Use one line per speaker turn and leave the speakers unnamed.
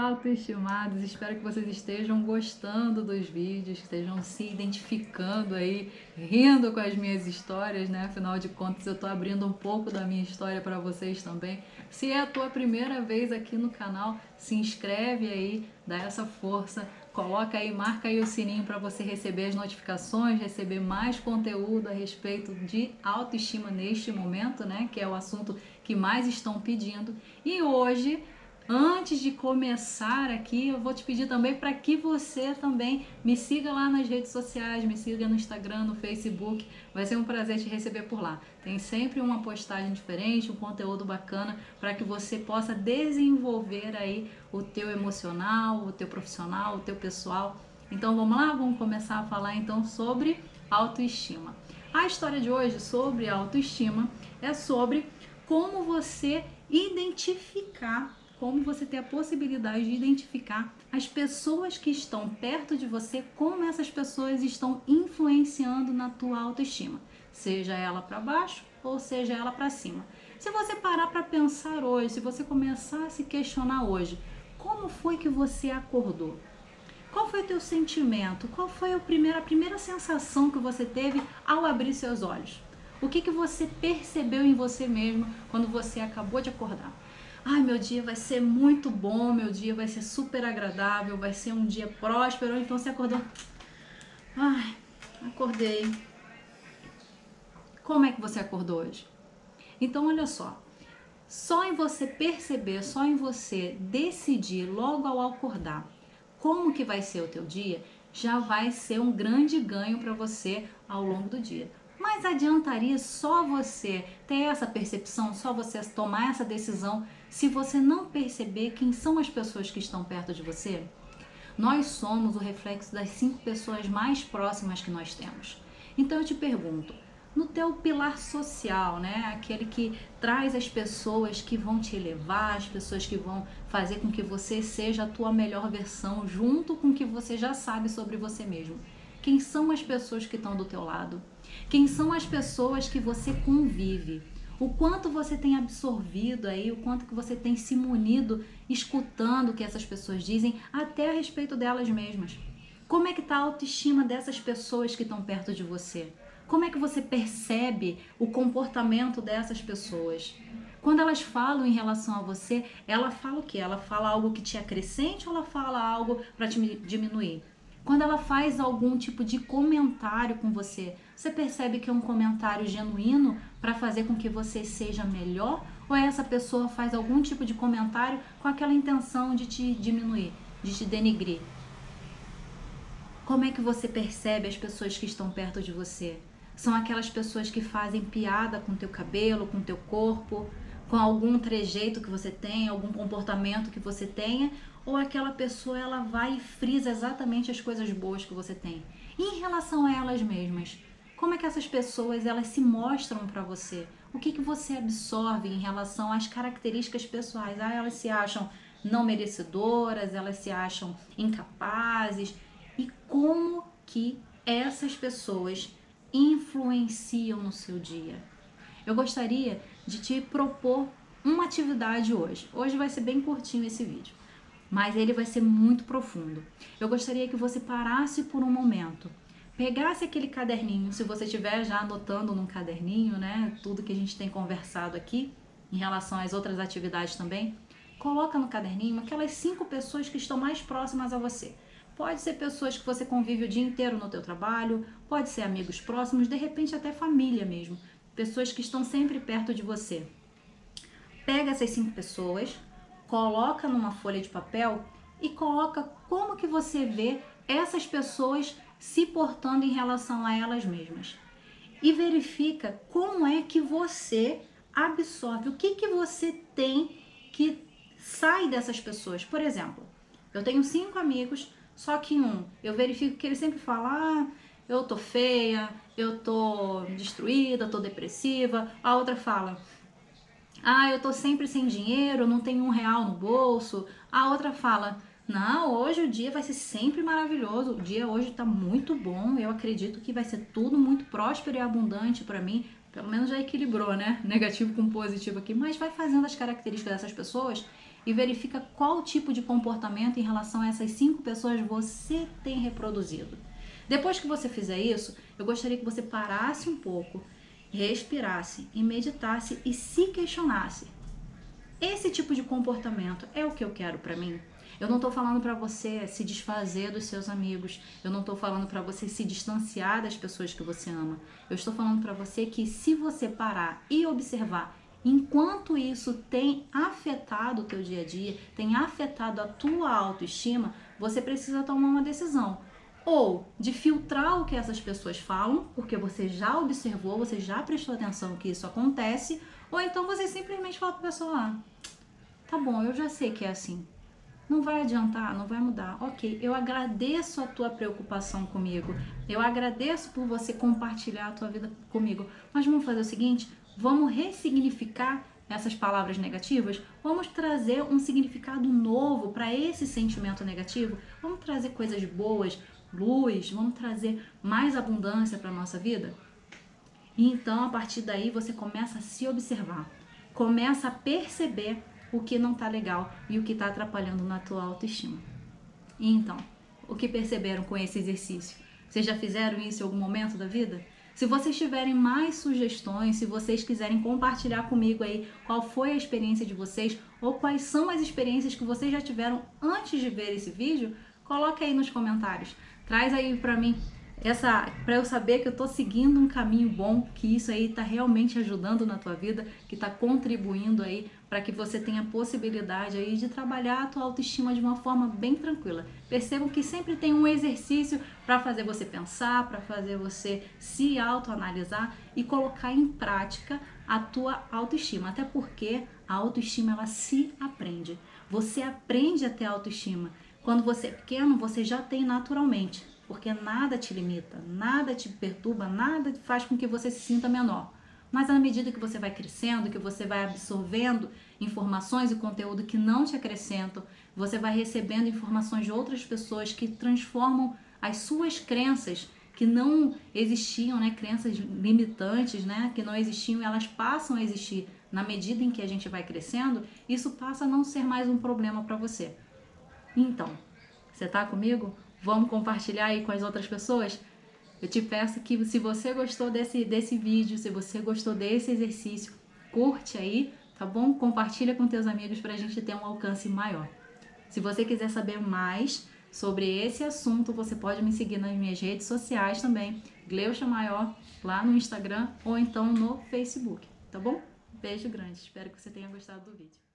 autoestimados, espero que vocês estejam gostando dos vídeos, que estejam se identificando aí, rindo com as minhas histórias, né? Afinal de contas, eu tô abrindo um pouco da minha história para vocês também. Se é a tua primeira vez aqui no canal, se inscreve aí, dá essa força, coloca aí, marca aí o sininho para você receber as notificações, receber mais conteúdo a respeito de autoestima neste momento, né? Que é o assunto que mais estão pedindo. E hoje Antes de começar aqui, eu vou te pedir também para que você também me siga lá nas redes sociais, me siga no Instagram, no Facebook. Vai ser um prazer te receber por lá. Tem sempre uma postagem diferente, um conteúdo bacana para que você possa desenvolver aí o teu emocional, o teu profissional, o teu pessoal. Então vamos lá, vamos começar a falar então sobre autoestima. A história de hoje sobre autoestima é sobre como você identificar como você ter a possibilidade de identificar as pessoas que estão perto de você, como essas pessoas estão influenciando na tua autoestima, seja ela para baixo ou seja ela para cima. Se você parar para pensar hoje, se você começar a se questionar hoje, como foi que você acordou? Qual foi o teu sentimento? Qual foi a primeira, a primeira sensação que você teve ao abrir seus olhos? O que, que você percebeu em você mesmo quando você acabou de acordar? Ai, meu dia vai ser muito bom, meu dia vai ser super agradável, vai ser um dia próspero. Então você acordou. Ai, acordei. Como é que você acordou hoje? Então, olha só. Só em você perceber, só em você decidir logo ao acordar como que vai ser o teu dia, já vai ser um grande ganho para você ao longo do dia. Mas adiantaria só você ter essa percepção, só você tomar essa decisão se você não perceber quem são as pessoas que estão perto de você? Nós somos o reflexo das cinco pessoas mais próximas que nós temos. Então eu te pergunto, no teu pilar social, né, aquele que traz as pessoas que vão te elevar, as pessoas que vão fazer com que você seja a tua melhor versão, junto com o que você já sabe sobre você mesmo. Quem são as pessoas que estão do teu lado? Quem são as pessoas que você convive? O quanto você tem absorvido aí, o quanto que você tem se munido escutando o que essas pessoas dizem, até a respeito delas mesmas. Como é que está a autoestima dessas pessoas que estão perto de você? Como é que você percebe o comportamento dessas pessoas? Quando elas falam em relação a você, ela fala o que? Ela fala algo que te acrescente ou ela fala algo para te diminuir? Quando ela faz algum tipo de comentário com você, você percebe que é um comentário genuíno para fazer com que você seja melhor? Ou essa pessoa faz algum tipo de comentário com aquela intenção de te diminuir, de te denigrir? Como é que você percebe as pessoas que estão perto de você? São aquelas pessoas que fazem piada com teu cabelo, com teu corpo, com algum trejeito que você tem, algum comportamento que você tenha, ou aquela pessoa ela vai e frisa exatamente as coisas boas que você tem. E em relação a elas mesmas, como é que essas pessoas elas se mostram para você? O que, que você absorve em relação às características pessoais? Ah, elas se acham não merecedoras, elas se acham incapazes. E como que essas pessoas influenciam no seu dia? Eu gostaria de te propor uma atividade hoje. Hoje vai ser bem curtinho esse vídeo mas ele vai ser muito profundo. Eu gostaria que você parasse por um momento, pegasse aquele caderninho, se você estiver já anotando num caderninho, né, tudo que a gente tem conversado aqui em relação às outras atividades também, coloca no caderninho aquelas cinco pessoas que estão mais próximas a você. Pode ser pessoas que você convive o dia inteiro no teu trabalho, pode ser amigos próximos, de repente até família mesmo, pessoas que estão sempre perto de você. Pega essas cinco pessoas, coloca numa folha de papel e coloca como que você vê essas pessoas se portando em relação a elas mesmas. E verifica como é que você absorve, o que que você tem que sai dessas pessoas. Por exemplo, eu tenho cinco amigos, só que um, eu verifico que ele sempre fala: ah, eu tô feia, eu tô destruída, tô depressiva. A outra fala: ah, eu tô sempre sem dinheiro, não tenho um real no bolso. A outra fala: Não, hoje o dia vai ser sempre maravilhoso. O dia hoje tá muito bom. Eu acredito que vai ser tudo muito próspero e abundante para mim. Pelo menos já equilibrou, né? Negativo com positivo aqui. Mas vai fazendo as características dessas pessoas e verifica qual tipo de comportamento em relação a essas cinco pessoas você tem reproduzido. Depois que você fizer isso, eu gostaria que você parasse um pouco, respirasse e meditasse e se questionasse. Esse tipo de comportamento é o que eu quero para mim? Eu não estou falando para você se desfazer dos seus amigos. Eu não estou falando para você se distanciar das pessoas que você ama. Eu estou falando para você que se você parar e observar enquanto isso tem afetado o teu dia a dia, tem afetado a tua autoestima, você precisa tomar uma decisão. Ou de filtrar o que essas pessoas falam, porque você já observou, você já prestou atenção que isso acontece, ou então você simplesmente fala para a pessoa: ah, tá bom, eu já sei que é assim. Não vai adiantar, não vai mudar. Ok, eu agradeço a tua preocupação comigo. Eu agradeço por você compartilhar a tua vida comigo. Mas vamos fazer o seguinte: Vamos ressignificar essas palavras negativas? Vamos trazer um significado novo para esse sentimento negativo? Vamos trazer coisas boas, luz, vamos trazer mais abundância para a nossa vida? E então, a partir daí, você começa a se observar, começa a perceber o que não está legal e o que está atrapalhando na tua autoestima. E então, o que perceberam com esse exercício? Vocês já fizeram isso em algum momento da vida? Se vocês tiverem mais sugestões, se vocês quiserem compartilhar comigo aí qual foi a experiência de vocês ou quais são as experiências que vocês já tiveram antes de ver esse vídeo, coloque aí nos comentários. Traz aí para mim essa para eu saber que eu estou seguindo um caminho bom, que isso aí está realmente ajudando na tua vida, que está contribuindo aí para que você tenha possibilidade aí de trabalhar a tua autoestima de uma forma bem tranquila. Percebam que sempre tem um exercício para fazer você pensar, para fazer você se autoanalisar e colocar em prática a tua autoestima, até porque a autoestima ela se aprende. Você aprende a ter autoestima. Quando você é pequeno, você já tem naturalmente, porque nada te limita, nada te perturba, nada faz com que você se sinta menor. Mas à medida que você vai crescendo, que você vai absorvendo informações e conteúdo que não te acrescentam, você vai recebendo informações de outras pessoas que transformam as suas crenças que não existiam, né, crenças limitantes, né, que não existiam, elas passam a existir na medida em que a gente vai crescendo, isso passa a não ser mais um problema para você. Então, você tá comigo? Vamos compartilhar aí com as outras pessoas? Eu te peço que se você gostou desse, desse vídeo, se você gostou desse exercício, curte aí, tá bom? Compartilha com teus amigos para a gente ter um alcance maior. Se você quiser saber mais sobre esse assunto, você pode me seguir nas minhas redes sociais também, Gleucha Maior, lá no Instagram ou então no Facebook, tá bom? Beijo grande, espero que você tenha gostado do vídeo.